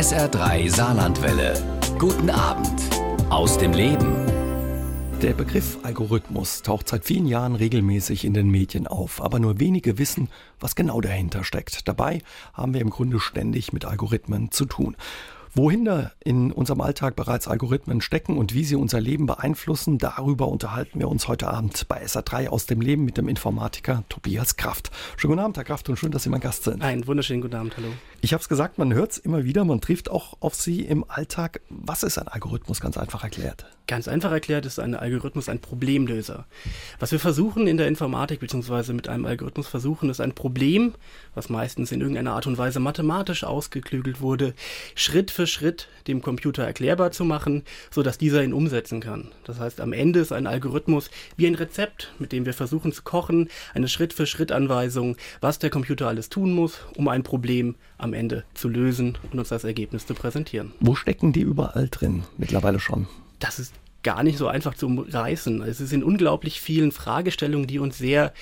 SR3 Saarlandwelle. Guten Abend aus dem Leben. Der Begriff Algorithmus taucht seit vielen Jahren regelmäßig in den Medien auf, aber nur wenige wissen, was genau dahinter steckt. Dabei haben wir im Grunde ständig mit Algorithmen zu tun. Wohin da in unserem Alltag bereits Algorithmen stecken und wie sie unser Leben beeinflussen, darüber unterhalten wir uns heute Abend bei SA3 aus dem Leben mit dem Informatiker Tobias Kraft. Schönen guten Abend, Herr Kraft, und schön, dass Sie mein Gast sind. Einen wunderschönen guten Abend, hallo. Ich habe es gesagt, man hört es immer wieder, man trifft auch auf Sie im Alltag. Was ist ein Algorithmus, ganz einfach erklärt? Ganz einfach erklärt ist ein Algorithmus ein Problemlöser. Was wir versuchen in der Informatik beziehungsweise mit einem Algorithmus versuchen, ist ein Problem, was meistens in irgendeiner Art und Weise mathematisch ausgeklügelt wurde, Schritt für Schritt dem Computer erklärbar zu machen, sodass dieser ihn umsetzen kann. Das heißt, am Ende ist ein Algorithmus wie ein Rezept, mit dem wir versuchen zu kochen, eine Schritt für Schritt Anweisung, was der Computer alles tun muss, um ein Problem am Ende zu lösen und uns das Ergebnis zu präsentieren. Wo stecken die überall drin? Mittlerweile schon das ist gar nicht so einfach zu reißen. Es sind unglaublich vielen Fragestellungen, die uns sehr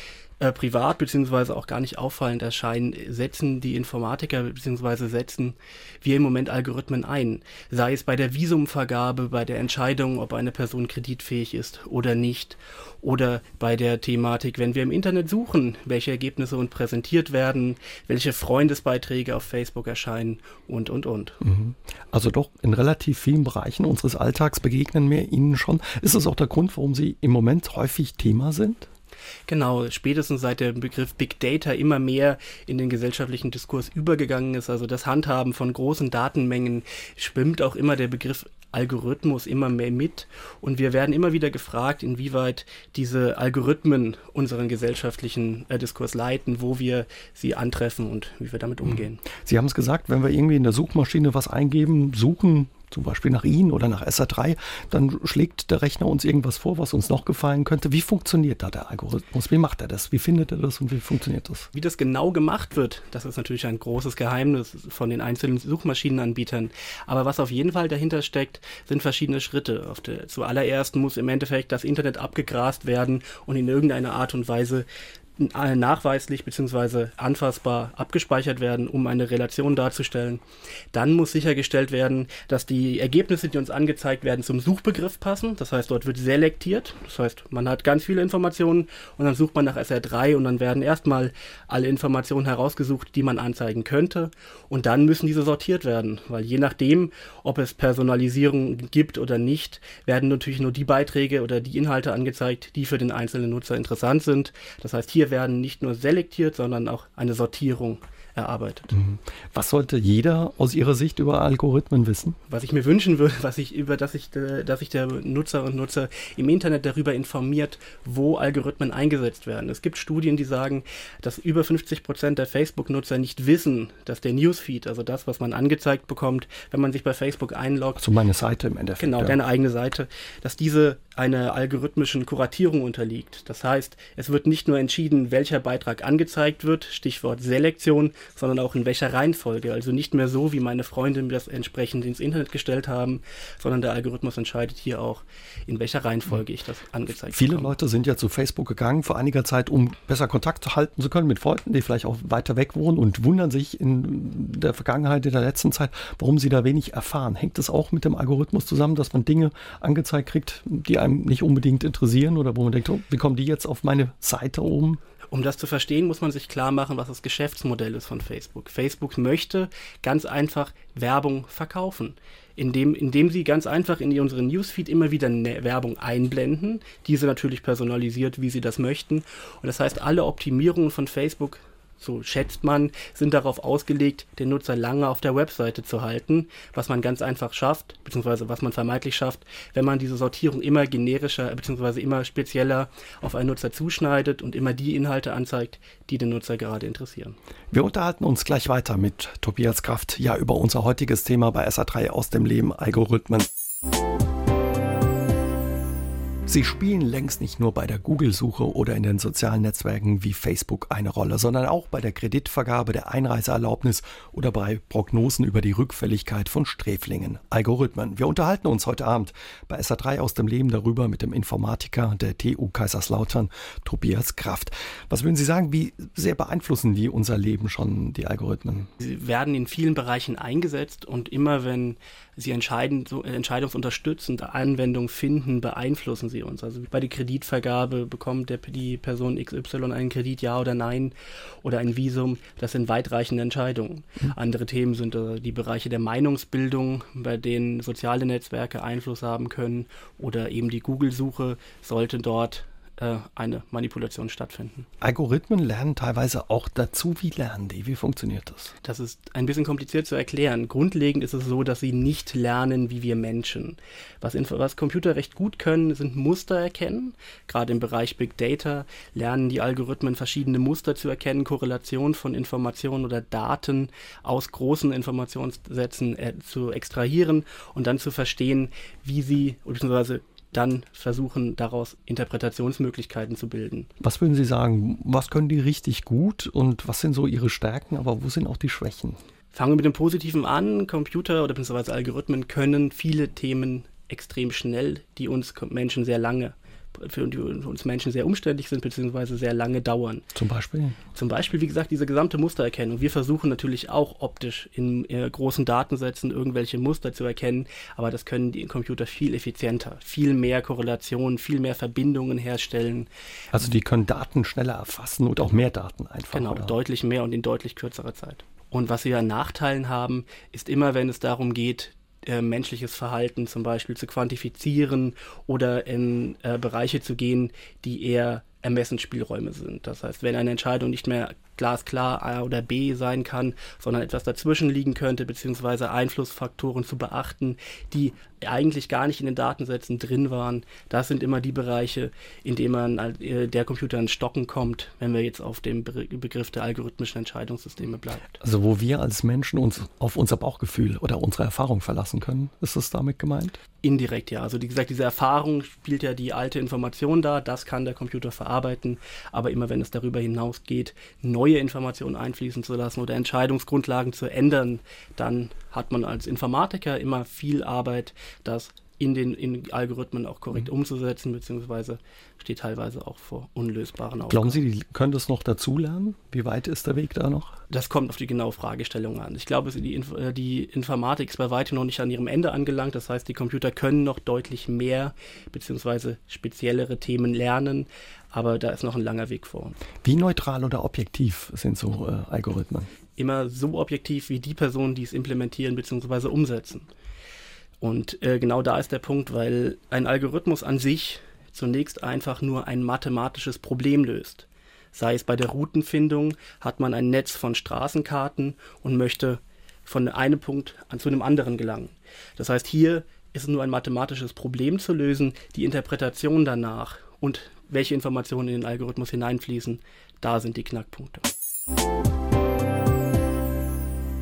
äh, privat beziehungsweise auch gar nicht auffallend erscheinen, setzen die Informatiker beziehungsweise setzen wir im Moment Algorithmen ein. Sei es bei der Visumvergabe, bei der Entscheidung, ob eine Person kreditfähig ist oder nicht. Oder bei der Thematik, wenn wir im Internet suchen, welche Ergebnisse uns präsentiert werden, welche Freundesbeiträge auf Facebook erscheinen und, und, und. Mhm. Also doch in relativ vielen Bereichen unseres Alltags begegnen wir Ihnen schon. Ist das auch der Grund, warum Sie im Moment häufig Thema sind? Genau, spätestens seit der Begriff Big Data immer mehr in den gesellschaftlichen Diskurs übergegangen ist, also das Handhaben von großen Datenmengen, schwimmt auch immer der Begriff Algorithmus immer mehr mit und wir werden immer wieder gefragt, inwieweit diese Algorithmen unseren gesellschaftlichen äh, Diskurs leiten, wo wir sie antreffen und wie wir damit mhm. umgehen. Sie haben es gesagt, wenn wir irgendwie in der Suchmaschine was eingeben, suchen, zum Beispiel nach Ihnen oder nach SA3, dann schlägt der Rechner uns irgendwas vor, was uns noch gefallen könnte. Wie funktioniert da der Algorithmus? Wie macht er das? Wie findet er das und wie funktioniert das? Wie das genau gemacht wird, das ist natürlich ein großes Geheimnis von den einzelnen Suchmaschinenanbietern. Aber was auf jeden Fall dahinter steckt, sind verschiedene Schritte. Der, zuallererst muss im Endeffekt das Internet abgegrast werden und in irgendeiner Art und Weise nachweislich bzw. anfassbar abgespeichert werden, um eine Relation darzustellen. Dann muss sichergestellt werden, dass die Ergebnisse, die uns angezeigt werden, zum Suchbegriff passen. Das heißt, dort wird selektiert. Das heißt, man hat ganz viele Informationen und dann sucht man nach SR3 und dann werden erstmal alle Informationen herausgesucht, die man anzeigen könnte. Und dann müssen diese sortiert werden, weil je nachdem, ob es Personalisierung gibt oder nicht, werden natürlich nur die Beiträge oder die Inhalte angezeigt, die für den einzelnen Nutzer interessant sind. Das heißt, hier werden nicht nur selektiert, sondern auch eine Sortierung erarbeitet. Mhm. Was sollte jeder aus Ihrer Sicht über Algorithmen wissen? Was ich mir wünschen würde, was ich über, dass ich, äh, dass ich der Nutzer und Nutzer im Internet darüber informiert, wo Algorithmen eingesetzt werden. Es gibt Studien, die sagen, dass über 50 Prozent der Facebook-Nutzer nicht wissen, dass der Newsfeed, also das, was man angezeigt bekommt, wenn man sich bei Facebook einloggt. Zu meine Seite im Endeffekt. Genau, ja. deine eigene Seite, dass diese einer algorithmischen Kuratierung unterliegt. Das heißt, es wird nicht nur entschieden, welcher Beitrag angezeigt wird, Stichwort Selektion, sondern auch in welcher Reihenfolge. Also nicht mehr so, wie meine Freunde mir das entsprechend ins Internet gestellt haben, sondern der Algorithmus entscheidet hier auch, in welcher Reihenfolge ich das angezeigt habe. Viele bekomme. Leute sind ja zu Facebook gegangen vor einiger Zeit, um besser Kontakt halten zu können mit Freunden, die vielleicht auch weiter weg wohnen und wundern sich in der Vergangenheit, in der letzten Zeit, warum sie da wenig erfahren. Hängt es auch mit dem Algorithmus zusammen, dass man Dinge angezeigt kriegt, die einem nicht unbedingt interessieren oder wo man denkt, oh, wie kommen die jetzt auf meine Seite oben? Um das zu verstehen, muss man sich klar machen, was das Geschäftsmodell ist von Facebook. Facebook möchte ganz einfach Werbung verkaufen, indem, indem sie ganz einfach in unseren Newsfeed immer wieder ne Werbung einblenden, diese natürlich personalisiert, wie sie das möchten. Und das heißt, alle Optimierungen von Facebook so schätzt man, sind darauf ausgelegt, den Nutzer lange auf der Webseite zu halten, was man ganz einfach schafft, beziehungsweise was man vermeintlich schafft, wenn man diese Sortierung immer generischer, beziehungsweise immer spezieller auf einen Nutzer zuschneidet und immer die Inhalte anzeigt, die den Nutzer gerade interessieren. Wir unterhalten uns gleich weiter mit Tobias Kraft, ja, über unser heutiges Thema bei SA3 aus dem Leben Algorithmen. Sie spielen längst nicht nur bei der Google-Suche oder in den sozialen Netzwerken wie Facebook eine Rolle, sondern auch bei der Kreditvergabe, der Einreiseerlaubnis oder bei Prognosen über die Rückfälligkeit von Sträflingen. Algorithmen. Wir unterhalten uns heute Abend bei SA3 aus dem Leben darüber mit dem Informatiker der TU Kaiserslautern, Tobias Kraft. Was würden Sie sagen, wie sehr beeinflussen die unser Leben schon, die Algorithmen? Sie werden in vielen Bereichen eingesetzt und immer wenn sie entscheiden, so, entscheidungsunterstützende Anwendungen finden, beeinflussen sie uns. Also bei der Kreditvergabe bekommt der, die Person XY einen Kredit, ja oder nein, oder ein Visum. Das sind weitreichende Entscheidungen. Mhm. Andere Themen sind äh, die Bereiche der Meinungsbildung, bei denen soziale Netzwerke Einfluss haben können, oder eben die Google-Suche sollte dort äh, eine Manipulation stattfinden. Algorithmen lernen teilweise auch dazu. Wie lernen die? Wie funktioniert das? Das ist ein bisschen kompliziert zu erklären. Grundlegend ist es so, dass sie nicht lernen wie wir Menschen. Was, was Computer recht gut können, sind Muster erkennen. Gerade im Bereich Big Data lernen die Algorithmen verschiedene Muster zu erkennen, Korrelation von Informationen oder Daten aus großen Informationssätzen äh, zu extrahieren und dann zu verstehen, wie sie bzw dann versuchen, daraus Interpretationsmöglichkeiten zu bilden. Was würden Sie sagen, was können die richtig gut und was sind so ihre Stärken, aber wo sind auch die Schwächen? Fangen wir mit dem Positiven an. Computer oder beziehungsweise Algorithmen können viele Themen extrem schnell, die uns Menschen sehr lange für uns Menschen sehr umständlich sind, beziehungsweise sehr lange dauern. Zum Beispiel? Zum Beispiel, wie gesagt, diese gesamte Mustererkennung. Wir versuchen natürlich auch optisch in äh, großen Datensätzen irgendwelche Muster zu erkennen, aber das können die Computer viel effizienter, viel mehr Korrelationen, viel mehr Verbindungen herstellen. Also die können Daten schneller erfassen und auch mehr Daten einfach. Genau, oder? deutlich mehr und in deutlich kürzerer Zeit. Und was wir an Nachteilen haben, ist immer, wenn es darum geht, äh, menschliches Verhalten zum Beispiel zu quantifizieren oder in äh, Bereiche zu gehen, die eher Ermessensspielräume sind. Das heißt, wenn eine Entscheidung nicht mehr glasklar A oder B sein kann, sondern etwas dazwischen liegen könnte, beziehungsweise Einflussfaktoren zu beachten, die eigentlich gar nicht in den Datensätzen drin waren. Das sind immer die Bereiche, in denen man äh, der Computer ins Stocken kommt, wenn wir jetzt auf dem Begriff der algorithmischen Entscheidungssysteme bleibt. Also wo wir als Menschen uns auf unser Bauchgefühl oder unsere Erfahrung verlassen können, ist das damit gemeint? Indirekt, ja. Also wie gesagt, diese Erfahrung spielt ja die alte Information da, das kann der Computer verarbeiten, aber immer wenn es darüber hinausgeht, neue Informationen einfließen zu lassen oder Entscheidungsgrundlagen zu ändern, dann hat man als Informatiker immer viel Arbeit, das in den in Algorithmen auch korrekt mhm. umzusetzen, beziehungsweise steht teilweise auch vor unlösbaren Aufgaben. Glauben Sie, die können das noch dazulernen? Wie weit ist der Weg da noch? Das kommt auf die genaue Fragestellung an. Ich glaube, die, Inf äh, die Informatik ist bei weitem noch nicht an ihrem Ende angelangt. Das heißt, die Computer können noch deutlich mehr, beziehungsweise speziellere Themen lernen, aber da ist noch ein langer Weg vor uns. Wie neutral oder objektiv sind so äh, Algorithmen? Immer so objektiv wie die Personen, die es implementieren bzw. umsetzen. Und äh, genau da ist der Punkt, weil ein Algorithmus an sich zunächst einfach nur ein mathematisches Problem löst. Sei es bei der Routenfindung, hat man ein Netz von Straßenkarten und möchte von einem Punkt an zu einem anderen gelangen. Das heißt, hier ist es nur ein mathematisches Problem zu lösen. Die Interpretation danach und welche Informationen in den Algorithmus hineinfließen, da sind die Knackpunkte.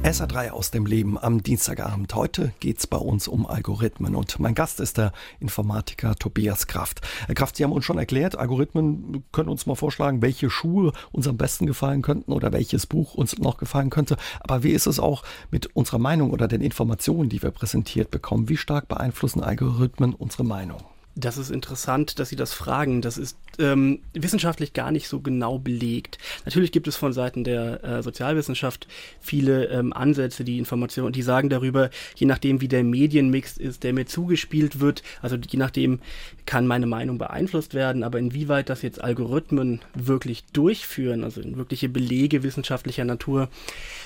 SA3 aus dem Leben am Dienstagabend. Heute geht es bei uns um Algorithmen und mein Gast ist der Informatiker Tobias Kraft. Herr Kraft, Sie haben uns schon erklärt, Algorithmen können uns mal vorschlagen, welche Schuhe uns am besten gefallen könnten oder welches Buch uns noch gefallen könnte. Aber wie ist es auch mit unserer Meinung oder den Informationen, die wir präsentiert bekommen? Wie stark beeinflussen Algorithmen unsere Meinung? Das ist interessant, dass Sie das fragen. Das ist ähm, wissenschaftlich gar nicht so genau belegt. Natürlich gibt es von Seiten der äh, Sozialwissenschaft viele ähm, Ansätze, die Informationen, die sagen darüber, je nachdem, wie der Medienmix ist, der mir zugespielt wird, also je nachdem kann meine Meinung beeinflusst werden, aber inwieweit das jetzt Algorithmen wirklich durchführen, also wirkliche Belege wissenschaftlicher Natur,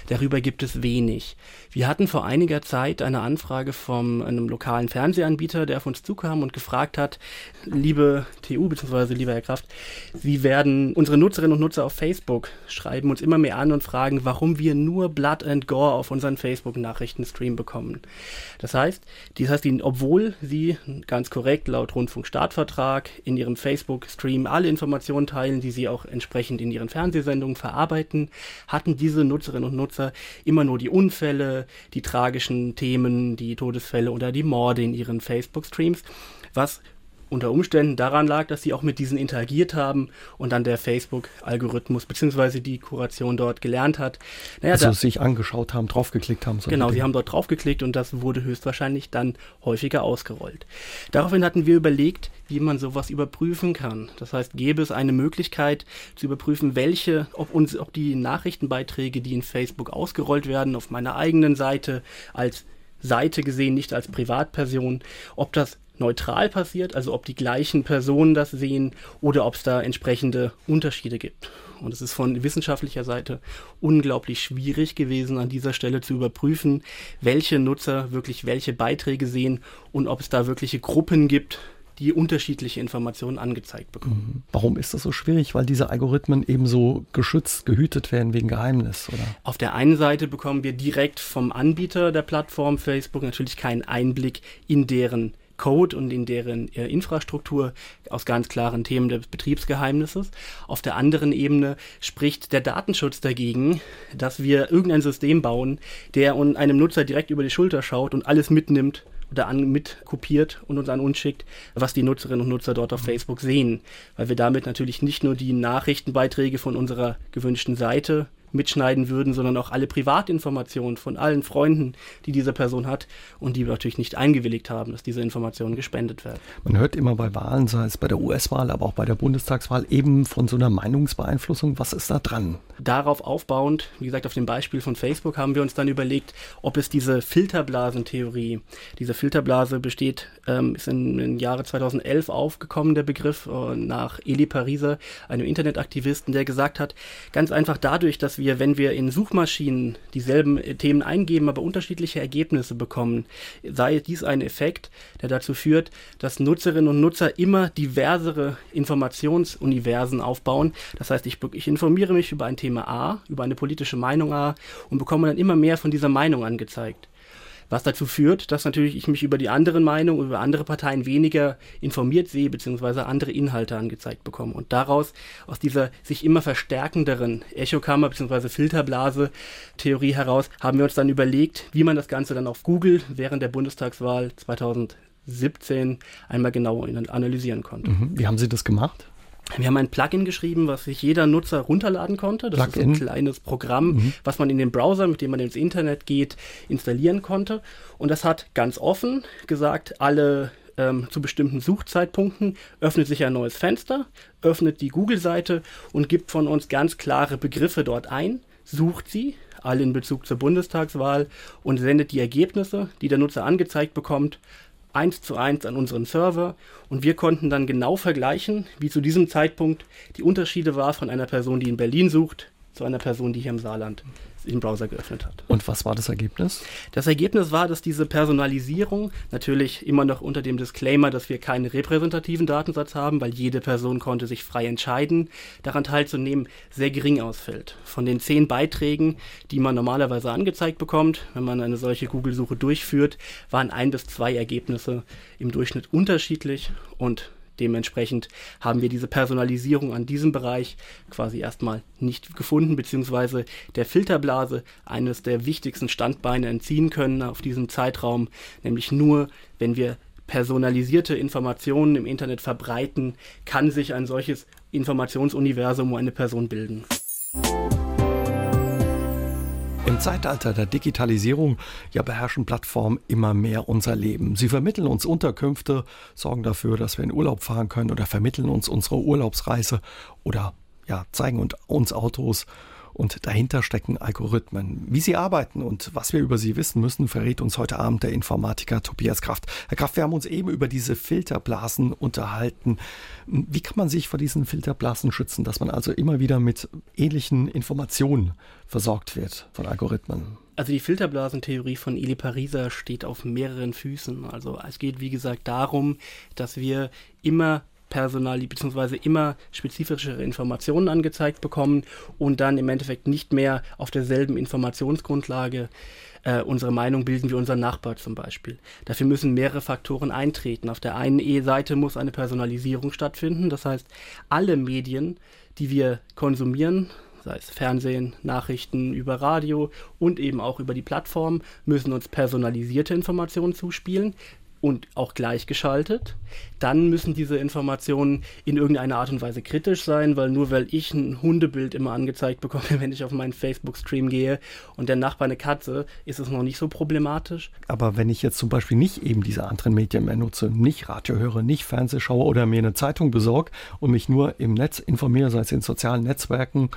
darüber gibt es wenig. Wir hatten vor einiger Zeit eine Anfrage von einem lokalen Fernsehanbieter, der auf uns zukam und gefragt hat, liebe TU bzw. lieber Herr Kraft, Sie werden unsere Nutzerinnen und Nutzer auf Facebook schreiben uns immer mehr an und fragen, warum wir nur Blood and Gore auf unseren Facebook-Nachrichtenstream bekommen. Das heißt, das heißt, obwohl Sie ganz korrekt laut Rundfunkstartvertrag in Ihrem Facebook-Stream alle Informationen teilen, die Sie auch entsprechend in Ihren Fernsehsendungen verarbeiten, hatten diese Nutzerinnen und Nutzer immer nur die Unfälle, die tragischen Themen, die Todesfälle oder die Morde in ihren Facebook-Streams was unter Umständen daran lag, dass sie auch mit diesen interagiert haben und dann der Facebook-Algorithmus bzw. die Kuration dort gelernt hat. Naja, also da, sich angeschaut haben, draufgeklickt haben. So genau, sie haben dort draufgeklickt und das wurde höchstwahrscheinlich dann häufiger ausgerollt. Daraufhin hatten wir überlegt, wie man sowas überprüfen kann. Das heißt, gäbe es eine Möglichkeit zu überprüfen, welche, ob uns, ob die Nachrichtenbeiträge, die in Facebook ausgerollt werden, auf meiner eigenen Seite als Seite gesehen, nicht als Privatperson, ob das neutral passiert, also ob die gleichen Personen das sehen oder ob es da entsprechende Unterschiede gibt. Und es ist von wissenschaftlicher Seite unglaublich schwierig gewesen, an dieser Stelle zu überprüfen, welche Nutzer wirklich welche Beiträge sehen und ob es da wirkliche Gruppen gibt, die unterschiedliche Informationen angezeigt bekommen. Mhm. Warum ist das so schwierig? Weil diese Algorithmen eben so geschützt, gehütet werden wegen Geheimnis, oder? Auf der einen Seite bekommen wir direkt vom Anbieter der Plattform Facebook natürlich keinen Einblick in deren Code und in deren äh, Infrastruktur aus ganz klaren Themen des Betriebsgeheimnisses. Auf der anderen Ebene spricht der Datenschutz dagegen, dass wir irgendein System bauen, der einem Nutzer direkt über die Schulter schaut und alles mitnimmt oder an, mit kopiert und uns an uns schickt, was die Nutzerinnen und Nutzer dort auf Facebook sehen. Weil wir damit natürlich nicht nur die Nachrichtenbeiträge von unserer gewünschten Seite mitschneiden würden, sondern auch alle Privatinformationen von allen Freunden, die diese Person hat und die natürlich nicht eingewilligt haben, dass diese Informationen gespendet werden. Man hört immer bei Wahlen, sei es bei der US-Wahl, aber auch bei der Bundestagswahl, eben von so einer Meinungsbeeinflussung. Was ist da dran? Darauf aufbauend, wie gesagt, auf dem Beispiel von Facebook haben wir uns dann überlegt, ob es diese Filterblasentheorie, diese Filterblase besteht, ähm, ist in, im Jahre 2011 aufgekommen, der Begriff, äh, nach Eli Pariser, einem Internetaktivisten, der gesagt hat, ganz einfach dadurch, dass wir, wenn wir in Suchmaschinen dieselben äh, Themen eingeben, aber unterschiedliche Ergebnisse bekommen, sei dies ein Effekt, der dazu führt, dass Nutzerinnen und Nutzer immer diversere Informationsuniversen aufbauen. Das heißt, ich, ich informiere mich über ein Thema A, über eine politische Meinung A und bekomme dann immer mehr von dieser Meinung angezeigt. Was dazu führt, dass natürlich ich mich über die anderen Meinungen, über andere Parteien weniger informiert sehe, beziehungsweise andere Inhalte angezeigt bekomme. Und daraus, aus dieser sich immer verstärkenderen Echokammer bzw. Filterblase-Theorie heraus, haben wir uns dann überlegt, wie man das Ganze dann auf Google während der Bundestagswahl 2017 einmal genau analysieren konnte. Mhm. Wie haben Sie das gemacht? Wir haben ein Plugin geschrieben, was sich jeder Nutzer runterladen konnte. Das Plugin. ist ein kleines Programm, mhm. was man in den Browser, mit dem man ins Internet geht, installieren konnte. Und das hat ganz offen gesagt, alle ähm, zu bestimmten Suchzeitpunkten öffnet sich ein neues Fenster, öffnet die Google-Seite und gibt von uns ganz klare Begriffe dort ein, sucht sie, alle in Bezug zur Bundestagswahl und sendet die Ergebnisse, die der Nutzer angezeigt bekommt, eins zu eins an unseren Server. Und wir konnten dann genau vergleichen, wie zu diesem Zeitpunkt die Unterschiede war von einer Person, die in Berlin sucht, zu einer Person, die hier im Saarland den Browser geöffnet hat. Und was war das Ergebnis? Das Ergebnis war, dass diese Personalisierung natürlich immer noch unter dem Disclaimer, dass wir keinen repräsentativen Datensatz haben, weil jede Person konnte sich frei entscheiden, daran teilzunehmen, sehr gering ausfällt. Von den zehn Beiträgen, die man normalerweise angezeigt bekommt, wenn man eine solche Google-Suche durchführt, waren ein bis zwei Ergebnisse im Durchschnitt unterschiedlich und Dementsprechend haben wir diese Personalisierung an diesem Bereich quasi erstmal nicht gefunden, beziehungsweise der Filterblase eines der wichtigsten Standbeine entziehen können auf diesem Zeitraum, nämlich nur, wenn wir personalisierte Informationen im Internet verbreiten, kann sich ein solches Informationsuniversum um eine Person bilden. Zeitalter der Digitalisierung ja beherrschen Plattformen immer mehr unser Leben. Sie vermitteln uns Unterkünfte, sorgen dafür, dass wir in Urlaub fahren können oder vermitteln uns unsere Urlaubsreise oder ja, zeigen uns Autos und dahinter stecken Algorithmen. Wie sie arbeiten und was wir über sie wissen müssen, verrät uns heute Abend der Informatiker Tobias Kraft. Herr Kraft, wir haben uns eben über diese Filterblasen unterhalten. Wie kann man sich vor diesen Filterblasen schützen, dass man also immer wieder mit ähnlichen Informationen versorgt wird von Algorithmen? Also die Filterblasentheorie von Eli Pariser steht auf mehreren Füßen. Also es geht wie gesagt darum, dass wir immer personali bzw. immer spezifischere Informationen angezeigt bekommen und dann im Endeffekt nicht mehr auf derselben Informationsgrundlage äh, unsere Meinung bilden wie unser Nachbar zum Beispiel. Dafür müssen mehrere Faktoren eintreten. Auf der einen E-Seite muss eine Personalisierung stattfinden, das heißt alle Medien, die wir konsumieren, sei es Fernsehen, Nachrichten über Radio und eben auch über die Plattform, müssen uns personalisierte Informationen zuspielen und auch gleichgeschaltet. Dann müssen diese Informationen in irgendeiner Art und Weise kritisch sein, weil nur weil ich ein Hundebild immer angezeigt bekomme, wenn ich auf meinen Facebook-Stream gehe und der Nachbar eine Katze, ist es noch nicht so problematisch. Aber wenn ich jetzt zum Beispiel nicht eben diese anderen Medien mehr nutze, nicht Radio höre, nicht Fernseh schaue oder mir eine Zeitung besorge und mich nur im Netz informiere, sei es in sozialen Netzwerken,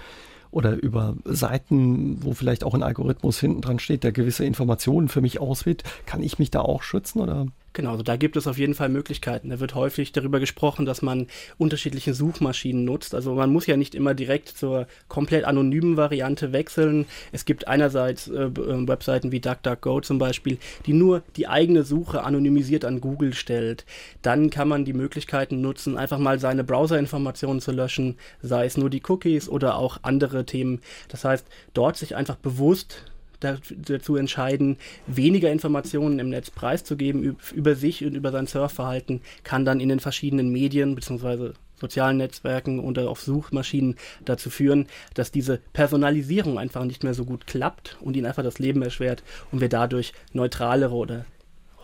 oder über Seiten, wo vielleicht auch ein Algorithmus hinten dran steht, der gewisse Informationen für mich auswählt, kann ich mich da auch schützen oder? Genau, also da gibt es auf jeden Fall Möglichkeiten. Da wird häufig darüber gesprochen, dass man unterschiedliche Suchmaschinen nutzt. Also man muss ja nicht immer direkt zur komplett anonymen Variante wechseln. Es gibt einerseits äh, äh Webseiten wie DuckDuckGo zum Beispiel, die nur die eigene Suche anonymisiert an Google stellt. Dann kann man die Möglichkeiten nutzen, einfach mal seine Browserinformationen zu löschen, sei es nur die Cookies oder auch andere Themen. Das heißt, dort sich einfach bewusst dazu entscheiden, weniger Informationen im Netz preiszugeben über sich und über sein Surfverhalten, kann dann in den verschiedenen Medien bzw. sozialen Netzwerken und auf Suchmaschinen dazu führen, dass diese Personalisierung einfach nicht mehr so gut klappt und ihnen einfach das Leben erschwert und wir dadurch neutralere oder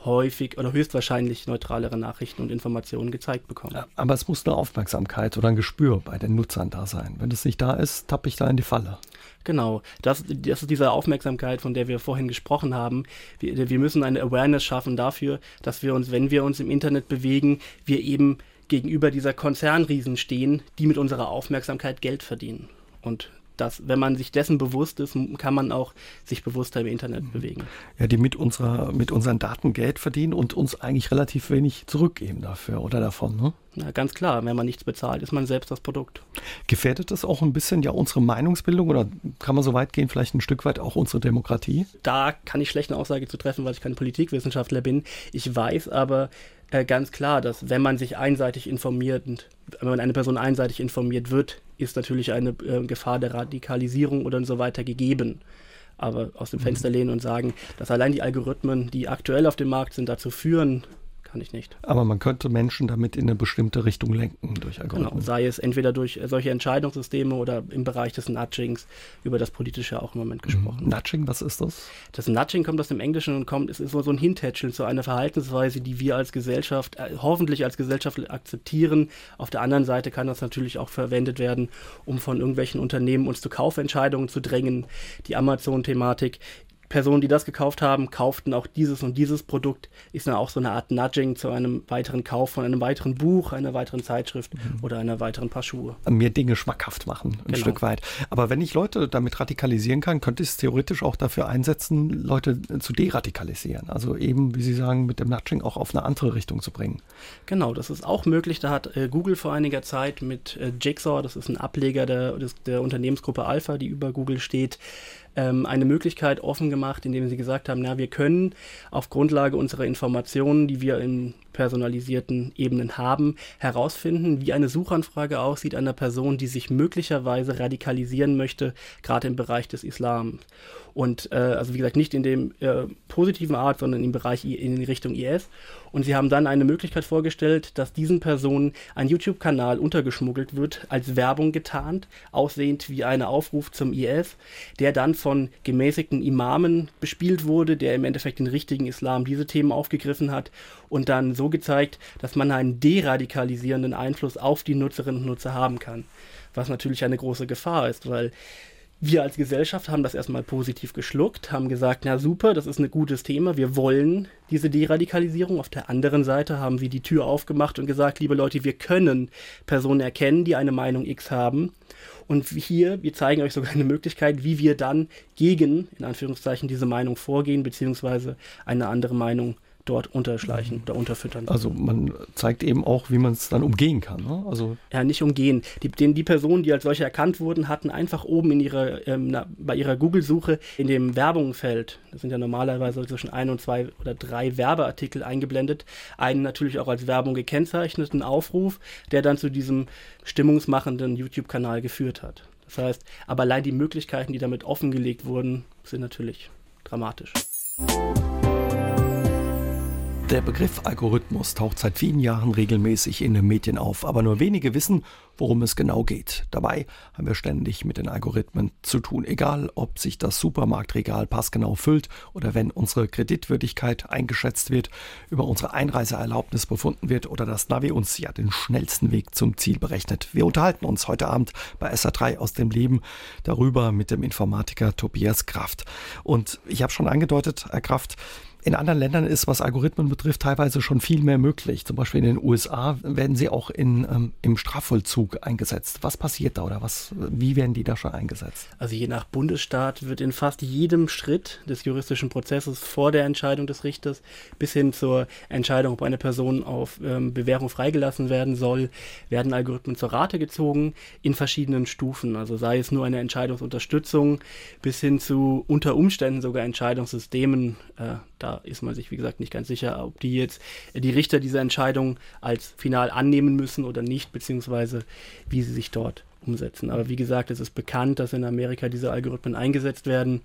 häufig oder höchstwahrscheinlich neutralere Nachrichten und Informationen gezeigt bekommen. Aber es muss eine Aufmerksamkeit oder ein Gespür bei den Nutzern da sein. Wenn das nicht da ist, tappe ich da in die Falle. Genau, das, das ist diese Aufmerksamkeit, von der wir vorhin gesprochen haben. Wir, wir müssen eine Awareness schaffen dafür, dass wir uns, wenn wir uns im Internet bewegen, wir eben gegenüber dieser Konzernriesen stehen, die mit unserer Aufmerksamkeit Geld verdienen. Und dass, wenn man sich dessen bewusst ist, kann man auch sich bewusster im Internet mhm. bewegen. Ja, die mit unserer, mit unseren Daten Geld verdienen und uns eigentlich relativ wenig zurückgeben dafür oder davon, ne? Na, ganz klar, wenn man nichts bezahlt, ist man selbst das Produkt. Gefährdet das auch ein bisschen ja unsere Meinungsbildung oder kann man so weit gehen, vielleicht ein Stück weit auch unsere Demokratie? Da kann ich schlecht eine Aussage zu treffen, weil ich kein Politikwissenschaftler bin. Ich weiß aber äh, ganz klar, dass wenn man sich einseitig informiert, wenn man eine Person einseitig informiert wird, ist natürlich eine äh, Gefahr der Radikalisierung oder so weiter gegeben. Aber aus dem mhm. Fenster lehnen und sagen, dass allein die Algorithmen, die aktuell auf dem Markt sind, dazu führen, kann ich nicht. Aber man könnte Menschen damit in eine bestimmte Richtung lenken durch Algorithmen. Genau, sei es entweder durch solche Entscheidungssysteme oder im Bereich des Nudgings, über das politische auch im Moment gesprochen. Mhm. Nudging, was ist das? Das Nudging kommt aus dem Englischen und kommt, es ist so, so ein Hintätscheln zu einer Verhaltensweise, die wir als Gesellschaft, äh, hoffentlich als Gesellschaft akzeptieren. Auf der anderen Seite kann das natürlich auch verwendet werden, um von irgendwelchen Unternehmen uns zu Kaufentscheidungen zu drängen. Die Amazon-Thematik Personen, die das gekauft haben, kauften auch dieses und dieses Produkt, ist dann auch so eine Art Nudging zu einem weiteren Kauf von einem weiteren Buch, einer weiteren Zeitschrift mhm. oder einer weiteren Paar Schuhe. Mir Dinge schmackhaft machen, ein genau. Stück weit. Aber wenn ich Leute damit radikalisieren kann, könnte ich es theoretisch auch dafür einsetzen, Leute zu deradikalisieren. Also eben, wie Sie sagen, mit dem Nudging auch auf eine andere Richtung zu bringen. Genau, das ist auch möglich. Da hat äh, Google vor einiger Zeit mit äh, Jigsaw, das ist ein Ableger der, der Unternehmensgruppe Alpha, die über Google steht, ähm, eine Möglichkeit offen gemacht, indem sie gesagt haben, na, wir können auf Grundlage unserer Informationen, die wir in personalisierten Ebenen haben, herausfinden, wie eine Suchanfrage aussieht einer Person, die sich möglicherweise radikalisieren möchte, gerade im Bereich des Islams. Und äh, also wie gesagt, nicht in dem äh, positiven Art, sondern im Bereich in Richtung IS. Und sie haben dann eine Möglichkeit vorgestellt, dass diesen Personen ein YouTube-Kanal untergeschmuggelt wird, als Werbung getarnt, aussehend wie ein Aufruf zum IS, der dann von gemäßigten Imamen bespielt wurde, der im Endeffekt den richtigen Islam diese Themen aufgegriffen hat und dann gezeigt, dass man einen deradikalisierenden Einfluss auf die Nutzerinnen und Nutzer haben kann. Was natürlich eine große Gefahr ist, weil wir als Gesellschaft haben das erstmal positiv geschluckt, haben gesagt, na super, das ist ein gutes Thema, wir wollen diese Deradikalisierung. Auf der anderen Seite haben sie die Tür aufgemacht und gesagt, liebe Leute, wir können Personen erkennen, die eine Meinung X haben. Und hier, wir zeigen euch sogar eine Möglichkeit, wie wir dann gegen, in Anführungszeichen, diese Meinung vorgehen, beziehungsweise eine andere Meinung dort unterschleichen oder unterfüttern. Also man zeigt eben auch, wie man es dann umgehen kann. Ne? Also ja, nicht umgehen. Die, den, die Personen, die als solche erkannt wurden, hatten einfach oben in ihrer, ähm, na, bei ihrer Google-Suche in dem Werbungfeld, das sind ja normalerweise zwischen ein und zwei oder drei Werbeartikel eingeblendet, einen natürlich auch als Werbung gekennzeichneten Aufruf, der dann zu diesem stimmungsmachenden YouTube-Kanal geführt hat. Das heißt, aber allein die Möglichkeiten, die damit offengelegt wurden, sind natürlich dramatisch. Der Begriff Algorithmus taucht seit vielen Jahren regelmäßig in den Medien auf, aber nur wenige wissen, worum es genau geht. Dabei haben wir ständig mit den Algorithmen zu tun, egal ob sich das Supermarktregal passgenau füllt oder wenn unsere Kreditwürdigkeit eingeschätzt wird, über unsere Einreiseerlaubnis befunden wird oder das Navi uns ja den schnellsten Weg zum Ziel berechnet. Wir unterhalten uns heute Abend bei SA3 aus dem Leben darüber mit dem Informatiker Tobias Kraft. Und ich habe schon angedeutet, Herr Kraft, in anderen Ländern ist, was Algorithmen betrifft, teilweise schon viel mehr möglich. Zum Beispiel in den USA werden sie auch in, ähm, im Strafvollzug eingesetzt. Was passiert da oder was, wie werden die da schon eingesetzt? Also je nach Bundesstaat wird in fast jedem Schritt des juristischen Prozesses vor der Entscheidung des Richters bis hin zur Entscheidung, ob eine Person auf ähm, Bewährung freigelassen werden soll, werden Algorithmen zur Rate gezogen in verschiedenen Stufen. Also sei es nur eine Entscheidungsunterstützung bis hin zu unter Umständen sogar Entscheidungssystemen. Äh, da ist man sich, wie gesagt, nicht ganz sicher, ob die jetzt äh, die Richter diese Entscheidung als final annehmen müssen oder nicht, beziehungsweise wie sie sich dort umsetzen. Aber wie gesagt, es ist bekannt, dass in Amerika diese Algorithmen eingesetzt werden.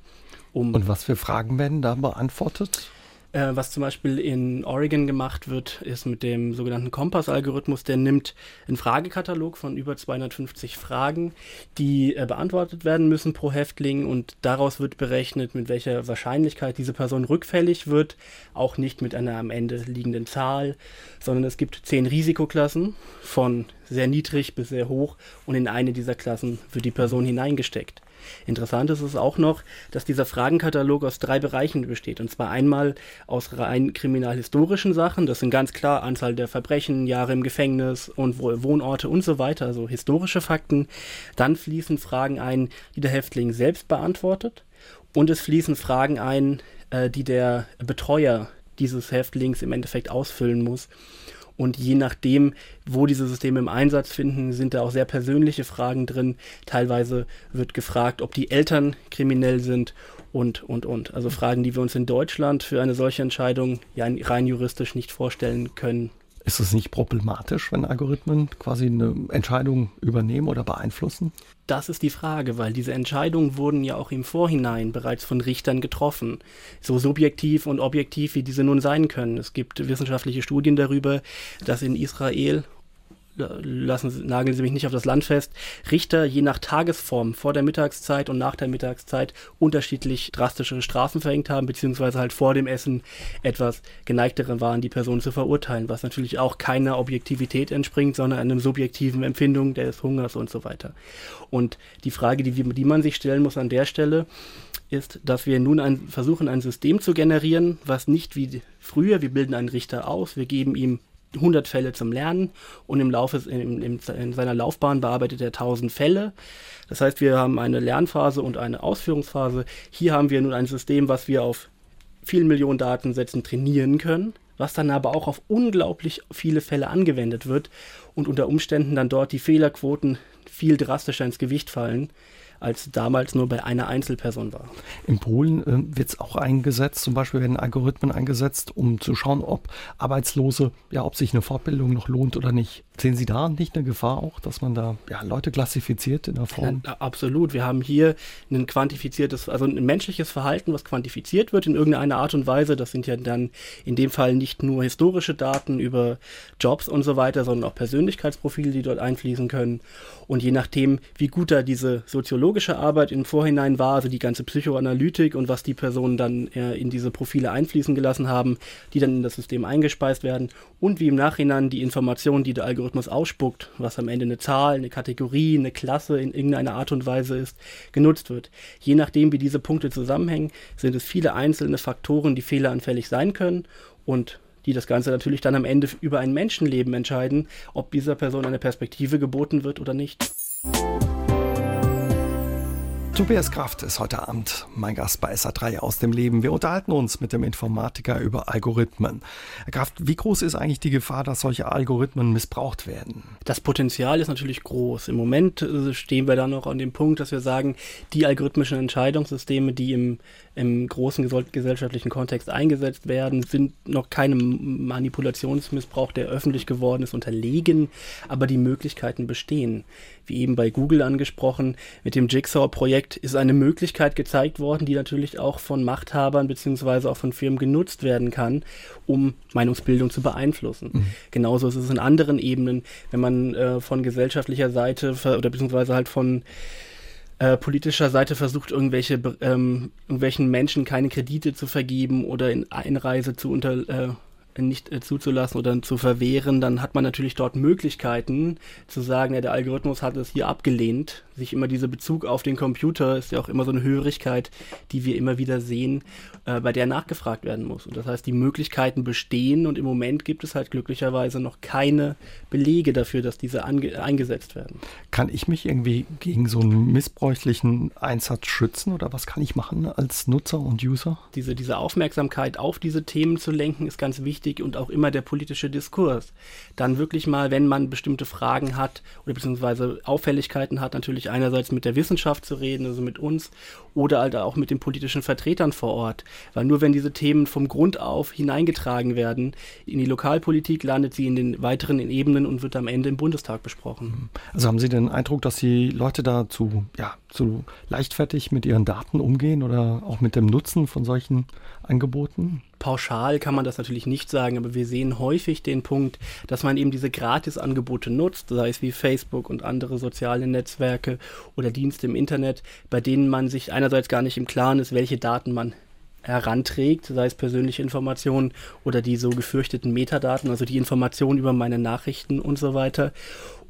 Um Und was für Fragen werden da beantwortet? Äh, was zum Beispiel in Oregon gemacht wird, ist mit dem sogenannten Kompass-Algorithmus. Der nimmt einen Fragekatalog von über 250 Fragen, die äh, beantwortet werden müssen pro Häftling und daraus wird berechnet, mit welcher Wahrscheinlichkeit diese Person rückfällig wird. Auch nicht mit einer am Ende liegenden Zahl, sondern es gibt zehn Risikoklassen von sehr niedrig bis sehr hoch und in eine dieser Klassen wird die Person hineingesteckt. Interessant ist es auch noch, dass dieser Fragenkatalog aus drei Bereichen besteht. Und zwar einmal aus rein kriminalhistorischen Sachen, das sind ganz klar Anzahl der Verbrechen, Jahre im Gefängnis und Wohnorte und so weiter, also historische Fakten. Dann fließen Fragen ein, die der Häftling selbst beantwortet. Und es fließen Fragen ein, äh, die der Betreuer dieses Häftlings im Endeffekt ausfüllen muss. Und je nachdem, wo diese Systeme im Einsatz finden, sind da auch sehr persönliche Fragen drin. Teilweise wird gefragt, ob die Eltern kriminell sind und, und, und. Also Fragen, die wir uns in Deutschland für eine solche Entscheidung ja rein juristisch nicht vorstellen können. Ist es nicht problematisch, wenn Algorithmen quasi eine Entscheidung übernehmen oder beeinflussen? Das ist die Frage, weil diese Entscheidungen wurden ja auch im Vorhinein bereits von Richtern getroffen. So subjektiv und objektiv, wie diese nun sein können. Es gibt wissenschaftliche Studien darüber, dass in Israel lassen Sie, nageln Sie mich nicht auf das Land fest, Richter je nach Tagesform vor der Mittagszeit und nach der Mittagszeit unterschiedlich drastischere Strafen verhängt haben, beziehungsweise halt vor dem Essen etwas geneigtere waren, die Person zu verurteilen, was natürlich auch keiner Objektivität entspringt, sondern einem subjektiven Empfindung des Hungers und so weiter. Und die Frage, die, die man sich stellen muss an der Stelle, ist, dass wir nun ein, versuchen, ein System zu generieren, was nicht wie früher, wir bilden einen Richter aus, wir geben ihm 100 Fälle zum Lernen und im Laufe in, in, in, seiner Laufbahn bearbeitet er 1000 Fälle. Das heißt, wir haben eine Lernphase und eine Ausführungsphase. Hier haben wir nun ein System, was wir auf vielen Millionen Datensätzen trainieren können, was dann aber auch auf unglaublich viele Fälle angewendet wird und unter Umständen dann dort die Fehlerquoten viel drastischer ins Gewicht fallen als damals nur bei einer Einzelperson war. In Polen äh, wird es auch eingesetzt, zum Beispiel werden Algorithmen eingesetzt, um zu schauen, ob Arbeitslose, ja, ob sich eine Fortbildung noch lohnt oder nicht. Sehen Sie da nicht eine Gefahr auch, dass man da ja, Leute klassifiziert in der Form? Ja, absolut. Wir haben hier ein quantifiziertes, also ein menschliches Verhalten, was quantifiziert wird in irgendeiner Art und Weise. Das sind ja dann in dem Fall nicht nur historische Daten über Jobs und so weiter, sondern auch Persönlichkeitsprofile, die dort einfließen können. Und je nachdem, wie gut da diese soziologische Arbeit im Vorhinein war, also die ganze Psychoanalytik und was die Personen dann äh, in diese Profile einfließen gelassen haben, die dann in das System eingespeist werden und wie im Nachhinein die Informationen, die der Algorithmus ausspuckt, was am Ende eine Zahl, eine Kategorie, eine Klasse in irgendeiner Art und Weise ist, genutzt wird. Je nachdem, wie diese Punkte zusammenhängen, sind es viele einzelne Faktoren, die fehleranfällig sein können und die das Ganze natürlich dann am Ende über ein Menschenleben entscheiden, ob dieser Person eine Perspektive geboten wird oder nicht. Tobias Kraft ist heute Abend mein Gast bei SA3 aus dem Leben. Wir unterhalten uns mit dem Informatiker über Algorithmen. Herr Kraft, wie groß ist eigentlich die Gefahr, dass solche Algorithmen missbraucht werden? Das Potenzial ist natürlich groß. Im Moment äh, stehen wir da noch an dem Punkt, dass wir sagen, die algorithmischen Entscheidungssysteme, die im, im großen gesellschaftlichen Kontext eingesetzt werden, sind noch keinem Manipulationsmissbrauch, der öffentlich geworden ist, unterlegen, aber die Möglichkeiten bestehen. Wie eben bei Google angesprochen, mit dem Jigsaw-Projekt ist eine Möglichkeit gezeigt worden, die natürlich auch von Machthabern beziehungsweise auch von Firmen genutzt werden kann, um Meinungsbildung zu beeinflussen. Mhm. Genauso ist es in anderen Ebenen, wenn man äh, von gesellschaftlicher Seite oder beziehungsweise halt von äh, politischer Seite versucht, irgendwelche ähm, irgendwelchen Menschen keine Kredite zu vergeben oder in Einreise zu unter äh, nicht äh, zuzulassen oder zu verwehren, dann hat man natürlich dort Möglichkeiten zu sagen, ja, der Algorithmus hat es hier abgelehnt. Sich immer dieser Bezug auf den Computer ist ja auch immer so eine Hörigkeit, die wir immer wieder sehen, äh, bei der nachgefragt werden muss. Und das heißt, die Möglichkeiten bestehen und im Moment gibt es halt glücklicherweise noch keine Belege dafür, dass diese eingesetzt werden. Kann ich mich irgendwie gegen so einen missbräuchlichen Einsatz schützen oder was kann ich machen als Nutzer und User? Diese, diese Aufmerksamkeit auf diese Themen zu lenken, ist ganz wichtig wichtig und auch immer der politische Diskurs. Dann wirklich mal, wenn man bestimmte Fragen hat oder beziehungsweise Auffälligkeiten hat, natürlich einerseits mit der Wissenschaft zu reden, also mit uns, oder halt auch mit den politischen Vertretern vor Ort. Weil nur wenn diese Themen vom Grund auf hineingetragen werden, in die Lokalpolitik landet sie in den weiteren Ebenen und wird am Ende im Bundestag besprochen. Also haben Sie den Eindruck, dass die Leute da zu, ja, zu leichtfertig mit ihren Daten umgehen oder auch mit dem Nutzen von solchen Angeboten? Pauschal kann man das natürlich nicht sagen, aber wir sehen häufig den Punkt, dass man eben diese Gratisangebote nutzt, sei es wie Facebook und andere soziale Netzwerke oder Dienste im Internet, bei denen man sich einerseits gar nicht im Klaren ist, welche Daten man heranträgt, sei es persönliche Informationen oder die so gefürchteten Metadaten, also die Informationen über meine Nachrichten und so weiter.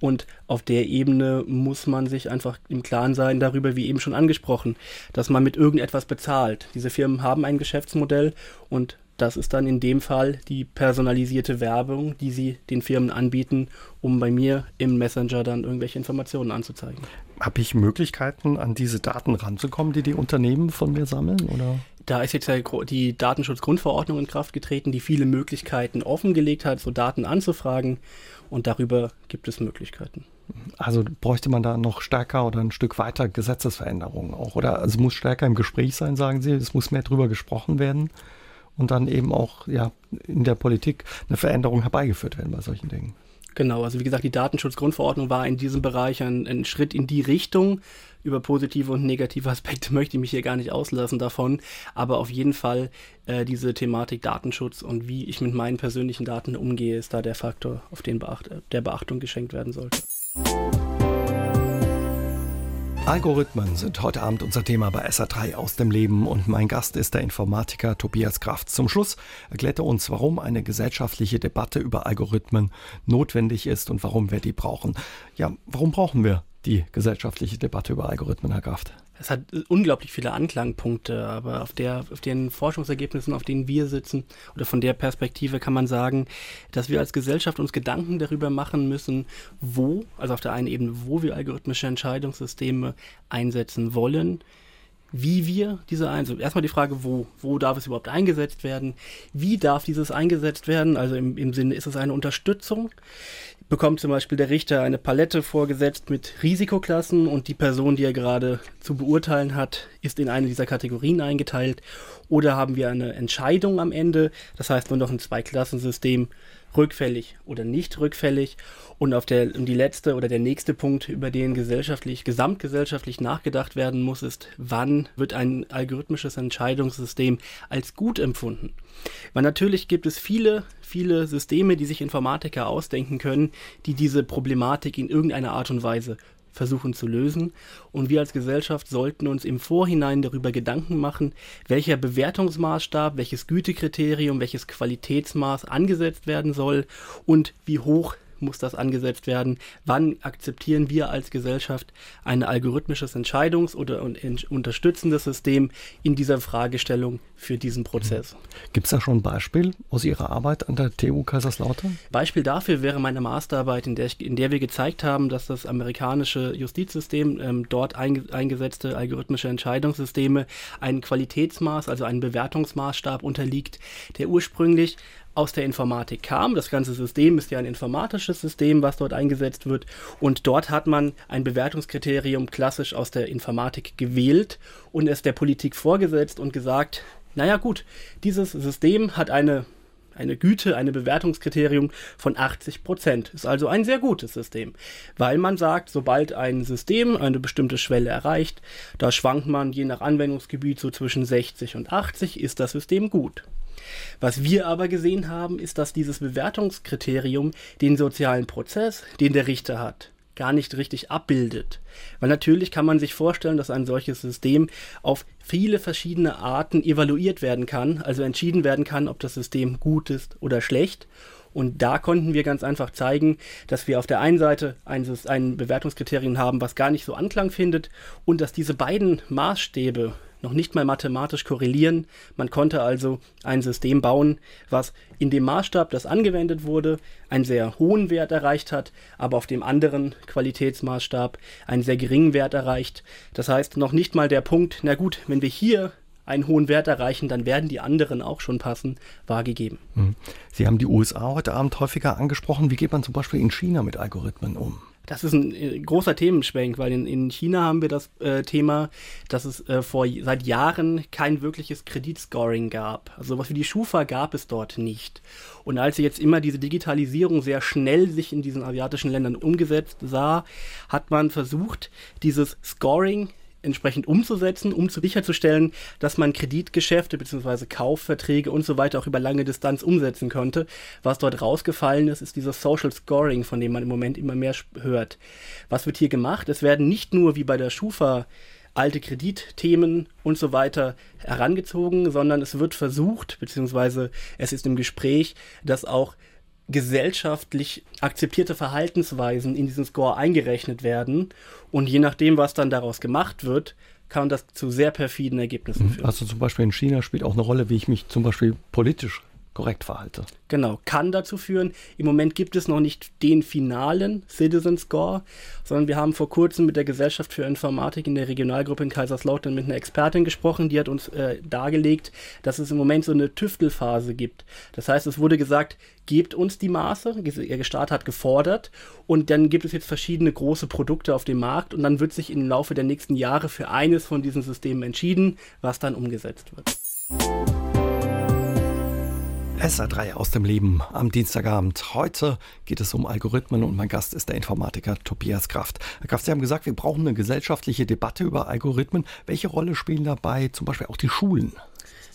Und auf der Ebene muss man sich einfach im Klaren sein darüber, wie eben schon angesprochen, dass man mit irgendetwas bezahlt. Diese Firmen haben ein Geschäftsmodell und das ist dann in dem Fall die personalisierte Werbung, die sie den Firmen anbieten, um bei mir im Messenger dann irgendwelche Informationen anzuzeigen. Habe ich Möglichkeiten, an diese Daten ranzukommen, die die Unternehmen von mir sammeln? Oder? Da ist jetzt die Datenschutzgrundverordnung in Kraft getreten, die viele Möglichkeiten offengelegt hat, so Daten anzufragen. Und darüber gibt es Möglichkeiten. Also bräuchte man da noch stärker oder ein Stück weiter Gesetzesveränderungen auch? Oder also muss stärker im Gespräch sein, sagen Sie? Es muss mehr drüber gesprochen werden und dann eben auch ja, in der Politik eine Veränderung herbeigeführt werden bei solchen Dingen. Genau, also wie gesagt, die Datenschutzgrundverordnung war in diesem Bereich ein, ein, Schritt in die Richtung. Über positive und negative Aspekte möchte ich mich hier gar nicht auslassen davon, aber auf jeden Fall äh, diese Thematik Datenschutz und wie ich mit meinen persönlichen Daten umgehe, ist da der Faktor, auf den Beacht der Beachtung geschenkt werden sollte. Algorithmen sind heute Abend unser Thema bei SA3 aus dem Leben und mein Gast ist der Informatiker Tobias Kraft. Zum Schluss erklärt er uns, warum eine gesellschaftliche Debatte über Algorithmen notwendig ist und warum wir die brauchen. Ja, warum brauchen wir die gesellschaftliche Debatte über Algorithmen, Herr Kraft? Es hat unglaublich viele Anklangpunkte, aber auf, der, auf den Forschungsergebnissen, auf denen wir sitzen oder von der Perspektive kann man sagen, dass wir als Gesellschaft uns Gedanken darüber machen müssen, wo, also auf der einen Ebene, wo wir algorithmische Entscheidungssysteme einsetzen wollen, wie wir diese einsetzen. Erstmal die Frage, wo, wo darf es überhaupt eingesetzt werden? Wie darf dieses eingesetzt werden? Also im, im Sinne, ist es eine Unterstützung? bekommt zum Beispiel der Richter eine Palette vorgesetzt mit Risikoklassen und die Person, die er gerade zu beurteilen hat, ist in eine dieser Kategorien eingeteilt. Oder haben wir eine Entscheidung am Ende, das heißt nur noch ein Zweiklassensystem, rückfällig oder nicht rückfällig. Und auf der, und die letzte oder der nächste Punkt, über den gesellschaftlich, gesamtgesellschaftlich nachgedacht werden muss, ist, wann wird ein algorithmisches Entscheidungssystem als gut empfunden? Weil natürlich gibt es viele, viele Systeme, die sich Informatiker ausdenken können, die diese Problematik in irgendeiner Art und Weise versuchen zu lösen. Und wir als Gesellschaft sollten uns im Vorhinein darüber Gedanken machen, welcher Bewertungsmaßstab, welches Gütekriterium, welches Qualitätsmaß angesetzt werden soll und wie hoch muss das angesetzt werden? Wann akzeptieren wir als Gesellschaft ein algorithmisches Entscheidungs- oder unterstützendes System in dieser Fragestellung für diesen Prozess? Gibt es da schon ein Beispiel aus Ihrer Arbeit an der TU Kaiserslautern? Beispiel dafür wäre meine Masterarbeit, in der, ich, in der wir gezeigt haben, dass das amerikanische Justizsystem ähm, dort einge eingesetzte algorithmische Entscheidungssysteme ein Qualitätsmaß, also einen Bewertungsmaßstab unterliegt, der ursprünglich aus der Informatik kam. Das ganze System ist ja ein informatisches System, was dort eingesetzt wird. Und dort hat man ein Bewertungskriterium klassisch aus der Informatik gewählt und es der Politik vorgesetzt und gesagt, naja gut, dieses System hat eine eine Güte, eine Bewertungskriterium von 80 Prozent. Ist also ein sehr gutes System, weil man sagt, sobald ein System eine bestimmte Schwelle erreicht, da schwankt man je nach Anwendungsgebiet so zwischen 60 und 80, ist das System gut. Was wir aber gesehen haben, ist, dass dieses Bewertungskriterium den sozialen Prozess, den der Richter hat, gar nicht richtig abbildet. Weil natürlich kann man sich vorstellen, dass ein solches System auf viele verschiedene Arten evaluiert werden kann, also entschieden werden kann, ob das System gut ist oder schlecht. Und da konnten wir ganz einfach zeigen, dass wir auf der einen Seite ein, ein Bewertungskriterium haben, was gar nicht so Anklang findet und dass diese beiden Maßstäbe noch nicht mal mathematisch korrelieren. Man konnte also ein System bauen, was in dem Maßstab, das angewendet wurde, einen sehr hohen Wert erreicht hat, aber auf dem anderen Qualitätsmaßstab einen sehr geringen Wert erreicht. Das heißt, noch nicht mal der Punkt, na gut, wenn wir hier einen hohen Wert erreichen, dann werden die anderen auch schon passen, war gegeben. Hm. Sie haben die USA heute Abend häufiger angesprochen. Wie geht man zum Beispiel in China mit Algorithmen um? Das ist ein äh, großer Themenschwenk, weil in, in China haben wir das äh, Thema, dass es äh, vor seit Jahren kein wirkliches Kreditscoring gab. Also was wie die Schufa gab es dort nicht. Und als jetzt immer diese Digitalisierung sehr schnell sich in diesen asiatischen Ländern umgesetzt sah, hat man versucht, dieses Scoring entsprechend umzusetzen, um zu sicherzustellen, dass man Kreditgeschäfte bzw. Kaufverträge und so weiter auch über lange Distanz umsetzen konnte. Was dort rausgefallen ist, ist dieses Social Scoring, von dem man im Moment immer mehr hört. Was wird hier gemacht? Es werden nicht nur wie bei der Schufa alte Kreditthemen und so weiter herangezogen, sondern es wird versucht, beziehungsweise es ist im Gespräch, dass auch gesellschaftlich akzeptierte Verhaltensweisen in diesen Score eingerechnet werden. Und je nachdem, was dann daraus gemacht wird, kann das zu sehr perfiden Ergebnissen führen. Also zum Beispiel in China spielt auch eine Rolle, wie ich mich zum Beispiel politisch korrekt verhalte. Genau, kann dazu führen. Im Moment gibt es noch nicht den finalen Citizen Score, sondern wir haben vor kurzem mit der Gesellschaft für Informatik in der Regionalgruppe in Kaiserslautern mit einer Expertin gesprochen, die hat uns äh, dargelegt, dass es im Moment so eine Tüftelphase gibt. Das heißt, es wurde gesagt, gebt uns die Maße, ihr Staat hat gefordert und dann gibt es jetzt verschiedene große Produkte auf dem Markt und dann wird sich im Laufe der nächsten Jahre für eines von diesen Systemen entschieden, was dann umgesetzt wird. SA3 aus dem Leben am Dienstagabend. Heute geht es um Algorithmen und mein Gast ist der Informatiker Tobias Kraft. Herr Kraft, Sie haben gesagt, wir brauchen eine gesellschaftliche Debatte über Algorithmen. Welche Rolle spielen dabei zum Beispiel auch die Schulen?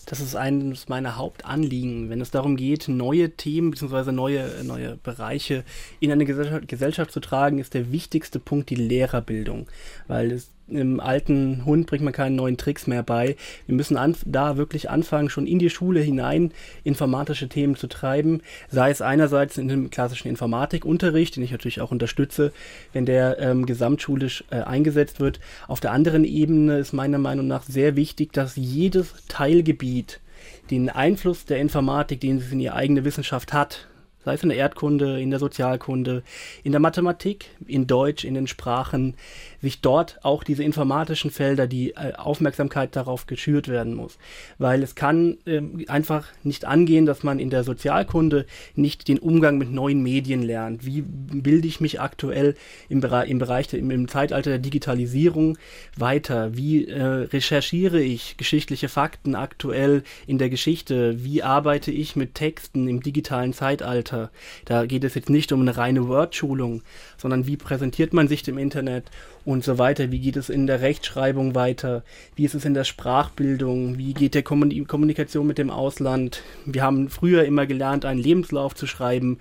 Das ist eines meiner Hauptanliegen, wenn es darum geht, neue Themen bzw. Neue, neue Bereiche in eine Gesellschaft, Gesellschaft zu tragen, ist der wichtigste Punkt die Lehrerbildung. Weil es im alten Hund bringt man keinen neuen Tricks mehr bei. Wir müssen da wirklich anfangen, schon in die Schule hinein informatische Themen zu treiben. Sei es einerseits in dem klassischen Informatikunterricht, den ich natürlich auch unterstütze, wenn der ähm, gesamtschulisch äh, eingesetzt wird. Auf der anderen Ebene ist meiner Meinung nach sehr wichtig, dass jedes Teilgebiet den Einfluss der Informatik, den es in ihre eigene Wissenschaft hat, sei es in der Erdkunde, in der Sozialkunde, in der Mathematik, in Deutsch, in den Sprachen, sich dort auch diese informatischen Felder, die äh, Aufmerksamkeit darauf geschürt werden muss. Weil es kann äh, einfach nicht angehen, dass man in der Sozialkunde nicht den Umgang mit neuen Medien lernt. Wie bilde ich mich aktuell im, Bere im Bereich, der, im, im, Zeitalter der Digitalisierung weiter? Wie äh, recherchiere ich geschichtliche Fakten aktuell in der Geschichte? Wie arbeite ich mit Texten im digitalen Zeitalter? Da geht es jetzt nicht um eine reine Word-Schulung, sondern wie präsentiert man sich dem Internet und so weiter. Wie geht es in der Rechtschreibung weiter? Wie ist es in der Sprachbildung? Wie geht der Kommunikation mit dem Ausland? Wir haben früher immer gelernt, einen Lebenslauf zu schreiben.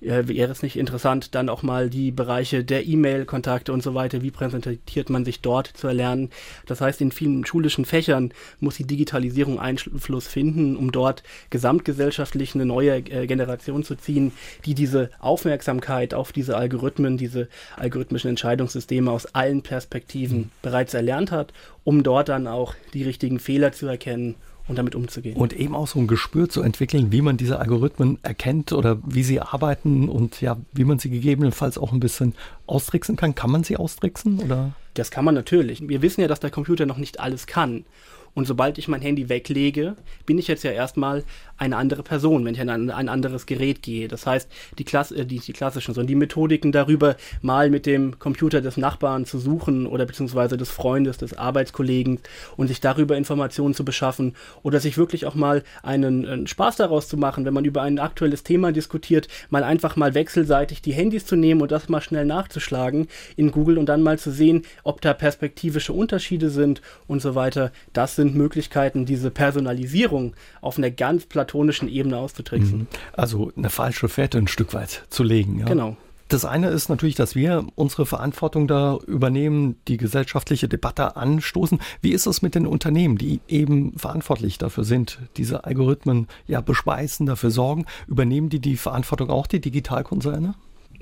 Äh, wäre es nicht interessant, dann auch mal die Bereiche der E-Mail-Kontakte und so weiter, wie präsentiert man sich dort zu erlernen? Das heißt, in vielen schulischen Fächern muss die Digitalisierung Einfluss finden, um dort gesamtgesellschaftlich eine neue äh, Generation zu ziehen, die diese Aufmerksamkeit auf diese Algorithmen, diese algorithmischen Entscheidungssysteme aus allen Perspektiven bereits erlernt hat, um dort dann auch die richtigen Fehler zu erkennen und damit umzugehen. Und eben auch so ein Gespür zu entwickeln, wie man diese Algorithmen erkennt oder wie sie arbeiten und ja, wie man sie gegebenenfalls auch ein bisschen austricksen kann. Kann man sie austricksen oder? Das kann man natürlich. Wir wissen ja, dass der Computer noch nicht alles kann. Und sobald ich mein Handy weglege, bin ich jetzt ja erstmal eine andere Person, wenn ich an ein, ein anderes Gerät gehe. Das heißt, die, Klasse, äh, die, die klassischen, sondern die Methodiken darüber, mal mit dem Computer des Nachbarn zu suchen oder beziehungsweise des Freundes, des Arbeitskollegen und sich darüber Informationen zu beschaffen oder sich wirklich auch mal einen, einen Spaß daraus zu machen, wenn man über ein aktuelles Thema diskutiert, mal einfach mal wechselseitig die Handys zu nehmen und das mal schnell nachzuschlagen in Google und dann mal zu sehen, ob da perspektivische Unterschiede sind und so weiter. Das sind Möglichkeiten, diese Personalisierung auf einer ganz platonischen Ebene auszutricksen. Mhm. Also eine falsche Fährte ein Stück weit zu legen. Ja? Genau. Das eine ist natürlich, dass wir unsere Verantwortung da übernehmen, die gesellschaftliche Debatte anstoßen. Wie ist es mit den Unternehmen, die eben verantwortlich dafür sind, diese Algorithmen ja bespeisen, dafür sorgen? Übernehmen die die Verantwortung auch, die Digitalkonzerne?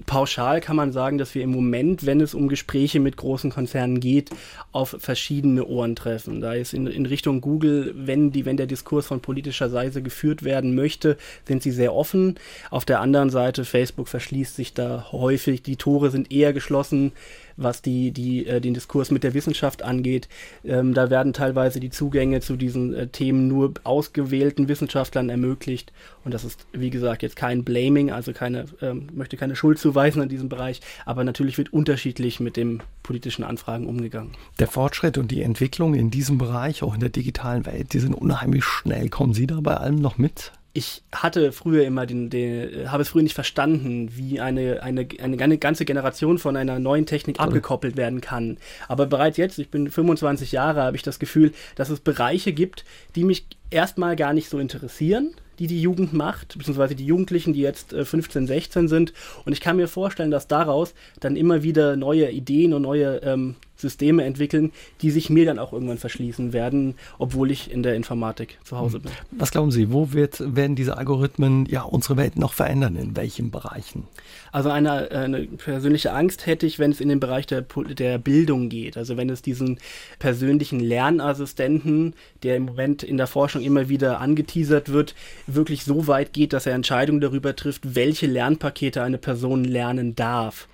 Pauschal kann man sagen, dass wir im Moment, wenn es um Gespräche mit großen Konzernen geht, auf verschiedene Ohren treffen. Da ist in, in Richtung Google, wenn, die, wenn der Diskurs von politischer Seite geführt werden möchte, sind sie sehr offen. Auf der anderen Seite, Facebook verschließt sich da häufig, die Tore sind eher geschlossen was die, die, äh, den Diskurs mit der Wissenschaft angeht. Ähm, da werden teilweise die Zugänge zu diesen äh, Themen nur ausgewählten Wissenschaftlern ermöglicht. Und das ist, wie gesagt, jetzt kein Blaming, also keine, ähm, möchte keine Schuld zuweisen in diesem Bereich, aber natürlich wird unterschiedlich mit den politischen Anfragen umgegangen. Der Fortschritt und die Entwicklung in diesem Bereich, auch in der digitalen Welt, die sind unheimlich schnell. Kommen Sie da bei allem noch mit? Ich hatte früher immer den, den habe es früher nicht verstanden, wie eine, eine, eine ganze Generation von einer neuen Technik abgekoppelt werden kann. Aber bereits jetzt, ich bin 25 Jahre, habe ich das Gefühl, dass es Bereiche gibt, die mich erstmal gar nicht so interessieren, die die Jugend macht, beziehungsweise die Jugendlichen, die jetzt 15, äh, 16 sind. Und ich kann mir vorstellen, dass daraus dann immer wieder neue Ideen und neue ähm, Systeme entwickeln, die sich mir dann auch irgendwann verschließen werden, obwohl ich in der Informatik zu Hause bin. Was glauben Sie, wo wird, werden diese Algorithmen ja unsere Welt noch verändern? In welchen Bereichen? Also eine, eine persönliche Angst hätte ich, wenn es in den Bereich der, der Bildung geht. Also wenn es diesen persönlichen Lernassistenten, der im Moment in der Forschung immer wieder angeteasert wird, wirklich so weit geht, dass er Entscheidungen darüber trifft, welche Lernpakete eine Person lernen darf.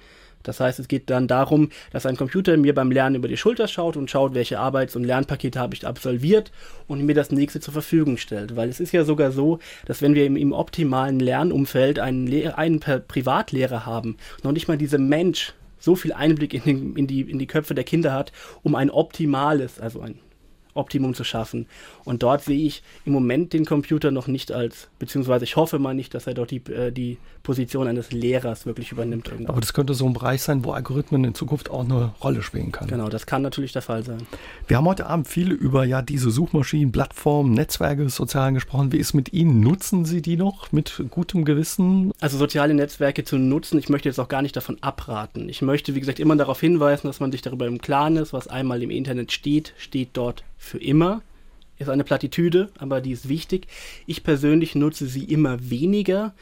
Das heißt, es geht dann darum, dass ein Computer mir beim Lernen über die Schulter schaut und schaut, welche Arbeits- und Lernpakete habe ich absolviert und mir das nächste zur Verfügung stellt. Weil es ist ja sogar so, dass wenn wir im, im optimalen Lernumfeld einen, Lehr einen Privatlehrer haben, noch nicht mal dieser Mensch so viel Einblick in, den, in, die, in die Köpfe der Kinder hat, um ein optimales, also ein Optimum zu schaffen. Und dort sehe ich im Moment den Computer noch nicht als, beziehungsweise ich hoffe mal nicht, dass er dort die, äh, die Position eines Lehrers wirklich übernimmt. Irgendwann. Aber das könnte so ein Bereich sein, wo Algorithmen in Zukunft auch eine Rolle spielen können. Genau, das kann natürlich der Fall sein. Wir haben heute Abend viel über ja diese Suchmaschinen, Plattformen, Netzwerke, sozialen gesprochen. Wie ist mit Ihnen? Nutzen Sie die noch mit gutem Gewissen? Also soziale Netzwerke zu nutzen, ich möchte jetzt auch gar nicht davon abraten. Ich möchte, wie gesagt, immer darauf hinweisen, dass man sich darüber im Klaren ist, was einmal im Internet steht, steht dort für immer. Ist eine Plattitüde, aber die ist wichtig. Ich persönlich nutze sie immer weniger,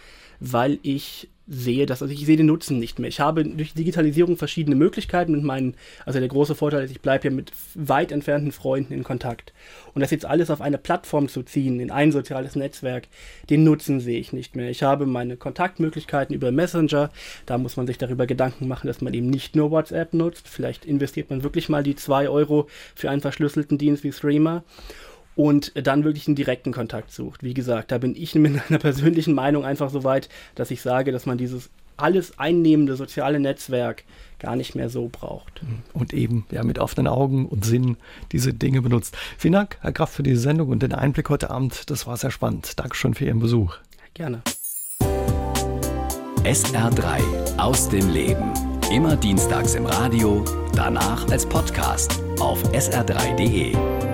weil ich sehe das, also ich sehe den Nutzen nicht mehr. Ich habe durch Digitalisierung verschiedene Möglichkeiten mit meinen, also der große Vorteil ist, ich bleibe ja mit weit entfernten Freunden in Kontakt. Und das jetzt alles auf eine Plattform zu ziehen, in ein soziales Netzwerk, den Nutzen sehe ich nicht mehr. Ich habe meine Kontaktmöglichkeiten über Messenger, da muss man sich darüber Gedanken machen, dass man eben nicht nur WhatsApp nutzt. Vielleicht investiert man wirklich mal die zwei Euro für einen verschlüsselten Dienst wie Streamer und dann wirklich einen direkten Kontakt sucht. Wie gesagt, da bin ich mit meiner persönlichen Meinung einfach so weit, dass ich sage, dass man dieses alles einnehmende soziale Netzwerk gar nicht mehr so braucht. Und eben ja, mit offenen Augen und Sinn diese Dinge benutzt. Vielen Dank, Herr Kraft, für diese Sendung und den Einblick heute Abend. Das war sehr spannend. Dankeschön für Ihren Besuch. Gerne. SR3 aus dem Leben. Immer dienstags im Radio, danach als Podcast auf sr3.de.